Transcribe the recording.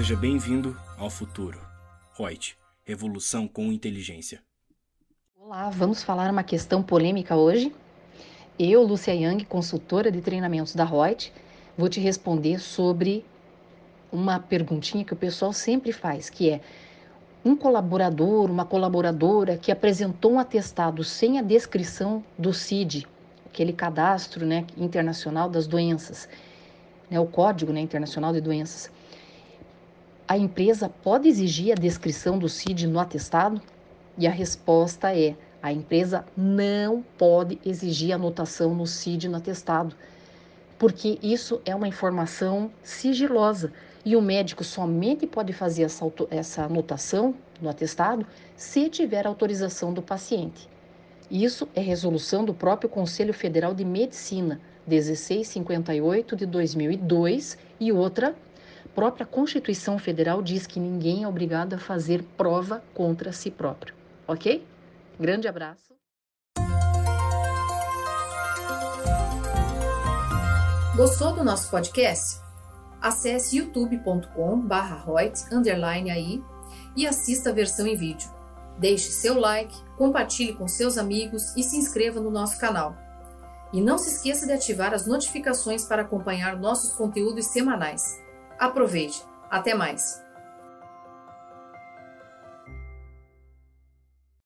Seja bem-vindo ao futuro. Reut, revolução com inteligência. Olá, vamos falar uma questão polêmica hoje. Eu, Lúcia Yang, consultora de treinamentos da Reut, vou te responder sobre uma perguntinha que o pessoal sempre faz, que é um colaborador, uma colaboradora que apresentou um atestado sem a descrição do CID, aquele cadastro né, internacional das doenças, né, o Código né, Internacional de Doenças, a empresa pode exigir a descrição do CID no atestado? E a resposta é: a empresa não pode exigir anotação no CID no atestado, porque isso é uma informação sigilosa e o médico somente pode fazer essa, essa anotação no atestado se tiver autorização do paciente. Isso é resolução do próprio Conselho Federal de Medicina 1658 de 2002 e outra própria Constituição Federal diz que ninguém é obrigado a fazer prova contra si próprio, ok? Grande abraço. Gostou do nosso podcast? Acesse youtube.com/barra aí e assista a versão em vídeo. Deixe seu like, compartilhe com seus amigos e se inscreva no nosso canal. E não se esqueça de ativar as notificações para acompanhar nossos conteúdos semanais. Aproveite! Até mais!